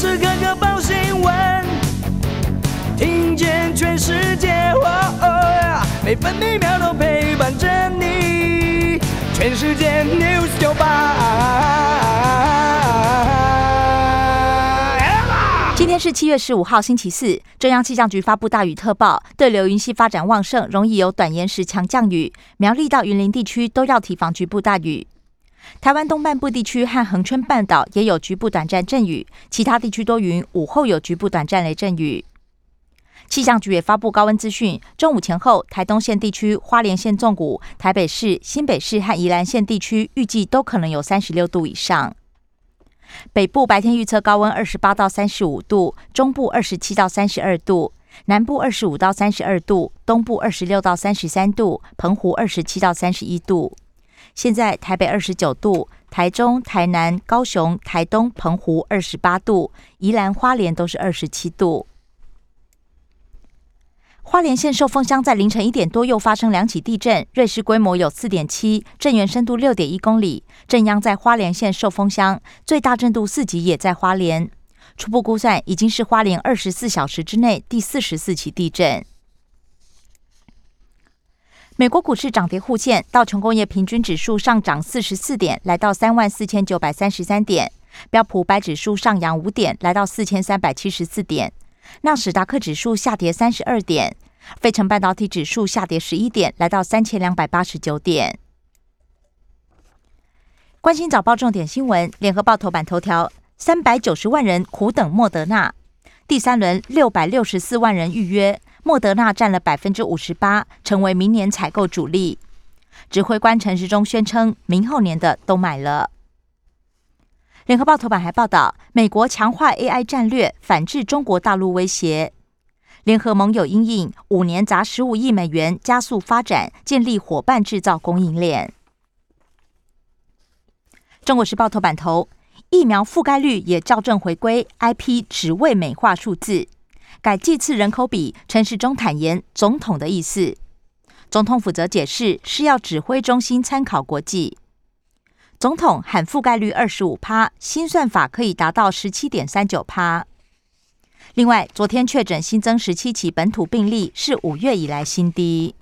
时刻刻报新闻，听见全世界，每分每秒都陪伴着你。全世界 news 九八。今天是七月十五号，星期四。中央气象局发布大雨特报，对流云系发展旺盛，容易有短延时强降雨。苗栗到云林地区都要提防局部大雨。台湾东半部地区和恒春半岛也有局部短暂阵雨，其他地区多云，午后有局部短暂雷阵雨。气象局也发布高温资讯，中午前后，台东县地区、花莲县纵谷、台北市、新北市和宜兰县地区预计都可能有三十六度以上。北部白天预测高温二十八到三十五度，中部二十七到三十二度，南部二十五到三十二度，东部二十六到三十三度，澎湖二十七到三十一度。现在台北二十九度，台中、台南、高雄、台东、澎湖二十八度，宜兰花莲都是二十七度。花莲县寿丰乡在凌晨一点多又发生两起地震，瑞士规模有四点七，震源深度六点一公里，震央在花莲县寿丰乡，最大震度四级也在花莲。初步估算，已经是花莲二十四小时之内第四十四起地震。美国股市涨跌互现，道琼工业平均指数上涨四十四点，来到三万四千九百三十三点；标普白指数上扬五点，来到四千三百七十四点；纳斯达克指数下跌三十二点；费城半导体指数下跌十一点，来到三千两百八十九点。关心早报重点新闻，联合报头版头条：三百九十万人苦等莫德纳，第三轮六百六十四万人预约。莫德纳占了百分之五十八，成为明年采购主力。指挥官陈时中宣称，明后年的都买了。联合报头版还报道，美国强化 AI 战略，反制中国大陆威胁。联合盟友应应五年砸十五亿美元，加速发展，建立伙伴制造供应链。中国时报头版头，疫苗覆盖率也校正回归，IP 只为美化数字。改祭次人口比，陈时中坦言总统的意思。总统府则解释是要指挥中心参考国际。总统喊覆盖率二十五趴，新算法可以达到十七点三九趴。另外，昨天确诊新增十七起本土病例，是五月以来新低。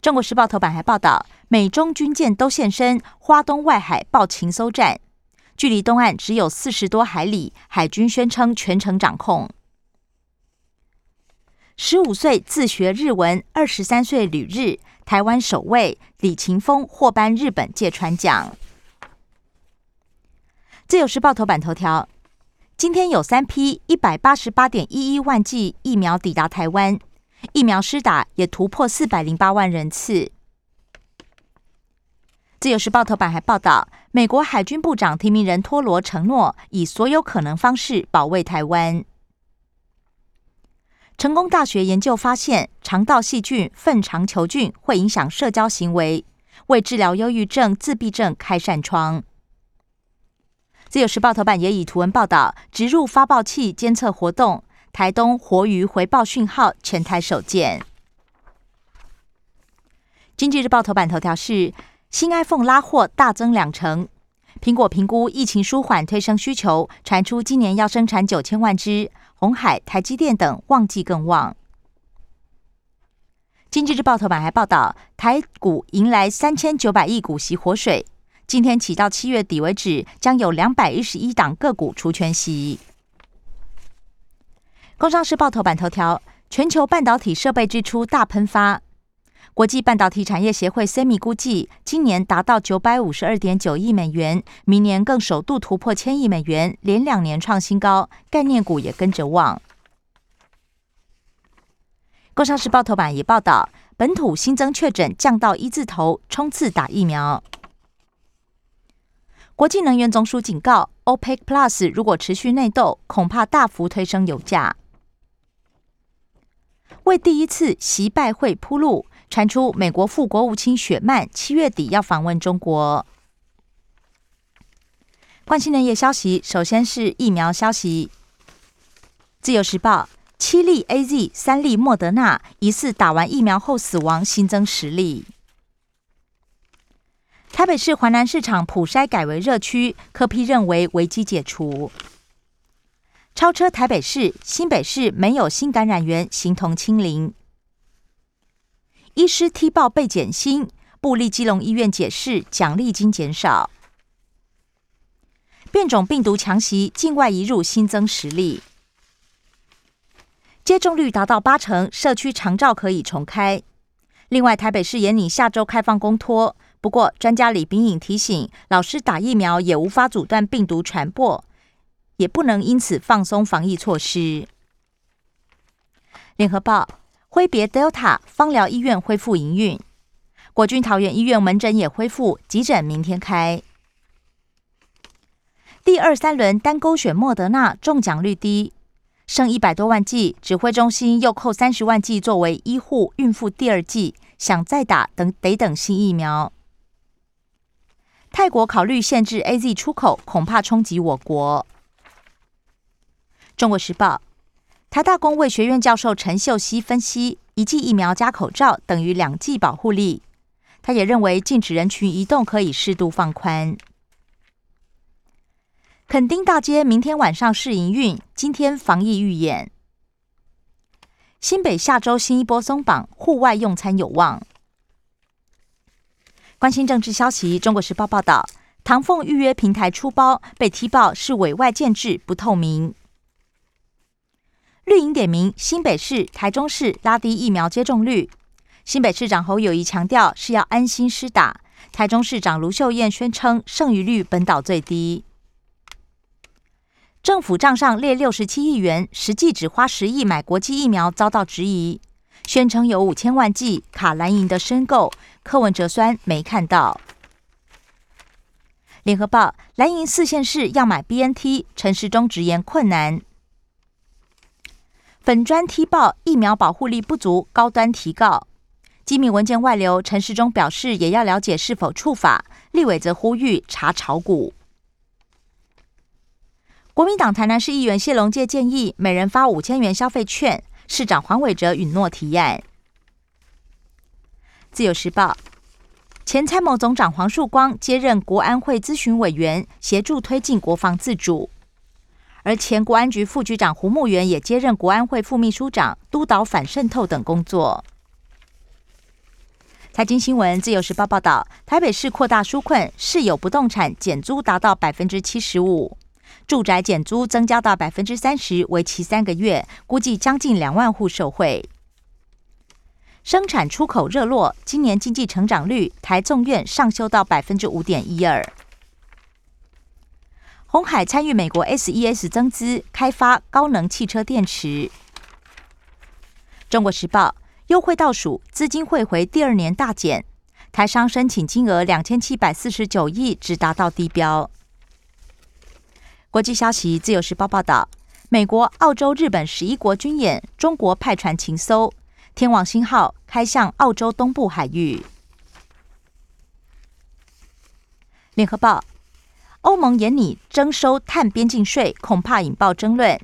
中国时报头版还报道，美中军舰都现身花东外海报情搜战。距离东岸只有四十多海里，海军宣称全程掌控。十五岁自学日文，二十三岁旅日，台湾首位李勤峰获颁日本芥川奖。自由时报头版头条：今天有三批一百八十八点一一万剂疫苗抵达台湾，疫苗施打也突破四百零八万人次。自由时报头版还报道，美国海军部长提名人托罗承诺以所有可能方式保卫台湾。成功大学研究发现，肠道细菌粪肠球菌会影响社交行为，为治疗忧郁症、自闭症开扇窗。自由时报头版也以图文报道，植入发报器监测活动，台东活鱼回报讯号全台首见。经济日报头版头条是。新 iPhone 拉货大增两成，苹果评估疫情舒缓推升需求，传出今年要生产九千万只。红海、台积电等旺季更旺。经济日报头版还报道，台股迎来三千九百亿股息活水，今天起到七月底为止，将有两百一十一档个股除权息。工商时报头版头条：全球半导体设备支出大喷发。国际半导体产业协会 （SEMI） 估计，今年达到九百五十二点九亿美元，明年更首度突破千亿美元，连两年创新高，概念股也跟着旺。工商时报头版也报道，本土新增确诊降到一字头，冲刺打疫苗。国际能源总署警告，OPEC Plus 如果持续内斗，恐怕大幅推升油价。为第一次习拜会铺路。传出美国副国务卿雪曼七月底要访问中国。关心的业消息，首先是疫苗消息。自由时报：七例 A Z，三例莫德纳，疑似打完疫苗后死亡，新增十例。台北市华南市场普筛改为热区，科批认为危机解除。超车台北市、新北市没有新感染源，形同清零。医师踢爆被减薪，布利基隆医院解释奖励金减少。变种病毒强袭，境外移入新增实例。接种率达到八成，社区长照可以重开。另外，台北市也拟下周开放公托。不过，专家李炳颖提醒，老师打疫苗也无法阻断病毒传播，也不能因此放松防疫措施。联合报：挥别 Delta，芳疗医院恢复营运。国军桃园医院门诊也恢复，急诊明天开。第二三轮单勾选莫德纳中奖率低，剩一百多万剂，指挥中心又扣三十万剂作为医护孕妇第二剂，想再打等得等新疫苗。泰国考虑限制 A Z 出口，恐怕冲击我国。中国时报，台大公卫学院教授陈秀熙分析，一剂疫苗加口罩等于两剂保护力。他也认为禁止人群移动可以适度放宽。垦丁大街明天晚上试营运，今天防疫预演。新北下周新一波松绑，户外用餐有望。关心政治消息，《中国时报》报道，唐凤预约平台出包被踢爆是委外建制不透明。绿营点名新北市、台中市拉低疫苗接种率，新北市长侯友谊强调是要安心施打，台中市长卢秀燕宣称剩余率本岛最低。政府账上列六十七亿元，实际只花十亿买国际疫苗，遭到质疑，宣称有五千万剂卡蓝营的申购，柯文哲酸没看到。联合报蓝营四县市要买 BNT，陈时中直言困难。粉砖踢爆疫苗保护力不足，高端提告，机密文件外流，陈时中表示也要了解是否触法，立委则呼吁查炒股。国民党台南市议员谢龙介建议每人发五千元消费券，市长黄伟哲允诺提案。自由时报前参谋总长黄树光接任国安会咨询委员，协助推进国防自主；而前国安局副局长胡慕元也接任国安会副秘书长，督导反渗透等工作。财经新闻自由时报报道，台北市扩大纾困，市有不动产减租达到百分之七十五。住宅减租增加到百分之三十，为期三个月，估计将近两万户受惠。生产出口热络，今年经济成长率台纵院上修到百分之五点一二。红海参与美国 SES 增资开发高能汽车电池。中国时报优惠倒数，资金汇回第二年大减，台商申请金额两千七百四十九亿，只达到低标。国际消息，《自由时报》报道，美国、澳洲、日本十一国军演，中国派船勤搜“天王星号”开向澳洲东部海域。联合报：欧盟严拟征收碳边境税，恐怕引爆争论。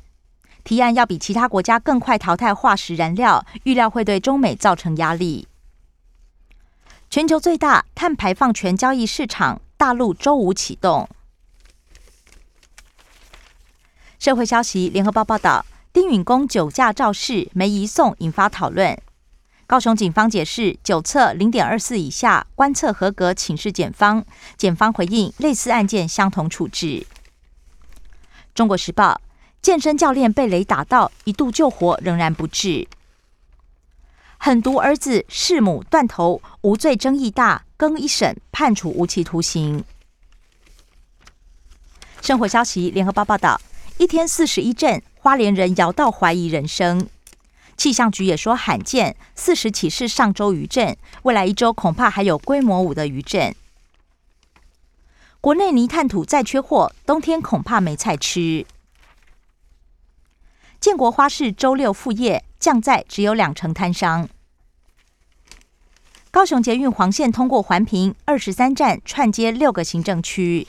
提案要比其他国家更快淘汰化石燃料，预料会对中美造成压力。全球最大碳排放权交易市场大陆周五启动。社会消息，联合报报道，丁允恭酒驾肇事没移送，引发讨论。高雄警方解释，酒测零点二四以下，观测合格，请示检方。检方回应，类似案件相同处置。中国时报，健身教练被雷打到，一度救活，仍然不治。狠毒儿子弑母断头，无罪争议大，更一审判处无期徒刑。生活消息，联合报报道。一天四十一阵，花莲人摇到怀疑人生。气象局也说罕见，四十起是上周余震，未来一周恐怕还有规模五的余震。国内泥炭土再缺货，冬天恐怕没菜吃。建国花市周六复业，降在只有两成摊商。高雄捷运黄线通过环评，二十三站串接六个行政区。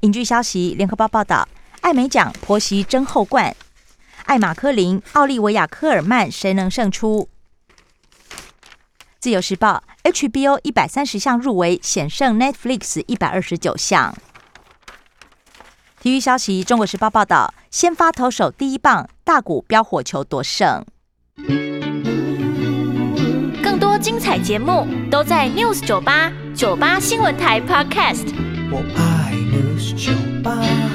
影剧消息，联合报报道，艾美奖婆媳争后冠，艾玛科林、奥利维亚科尔曼谁能胜出？自由时报 HBO 一百三十项入围，险胜 Netflix 一百二十九项。体育消息，《中国时报》报道，先发投手第一棒大谷飙火球夺胜。更多精彩节目都在 News 九八九八新闻台 Podcast。我爱 News 酒吧。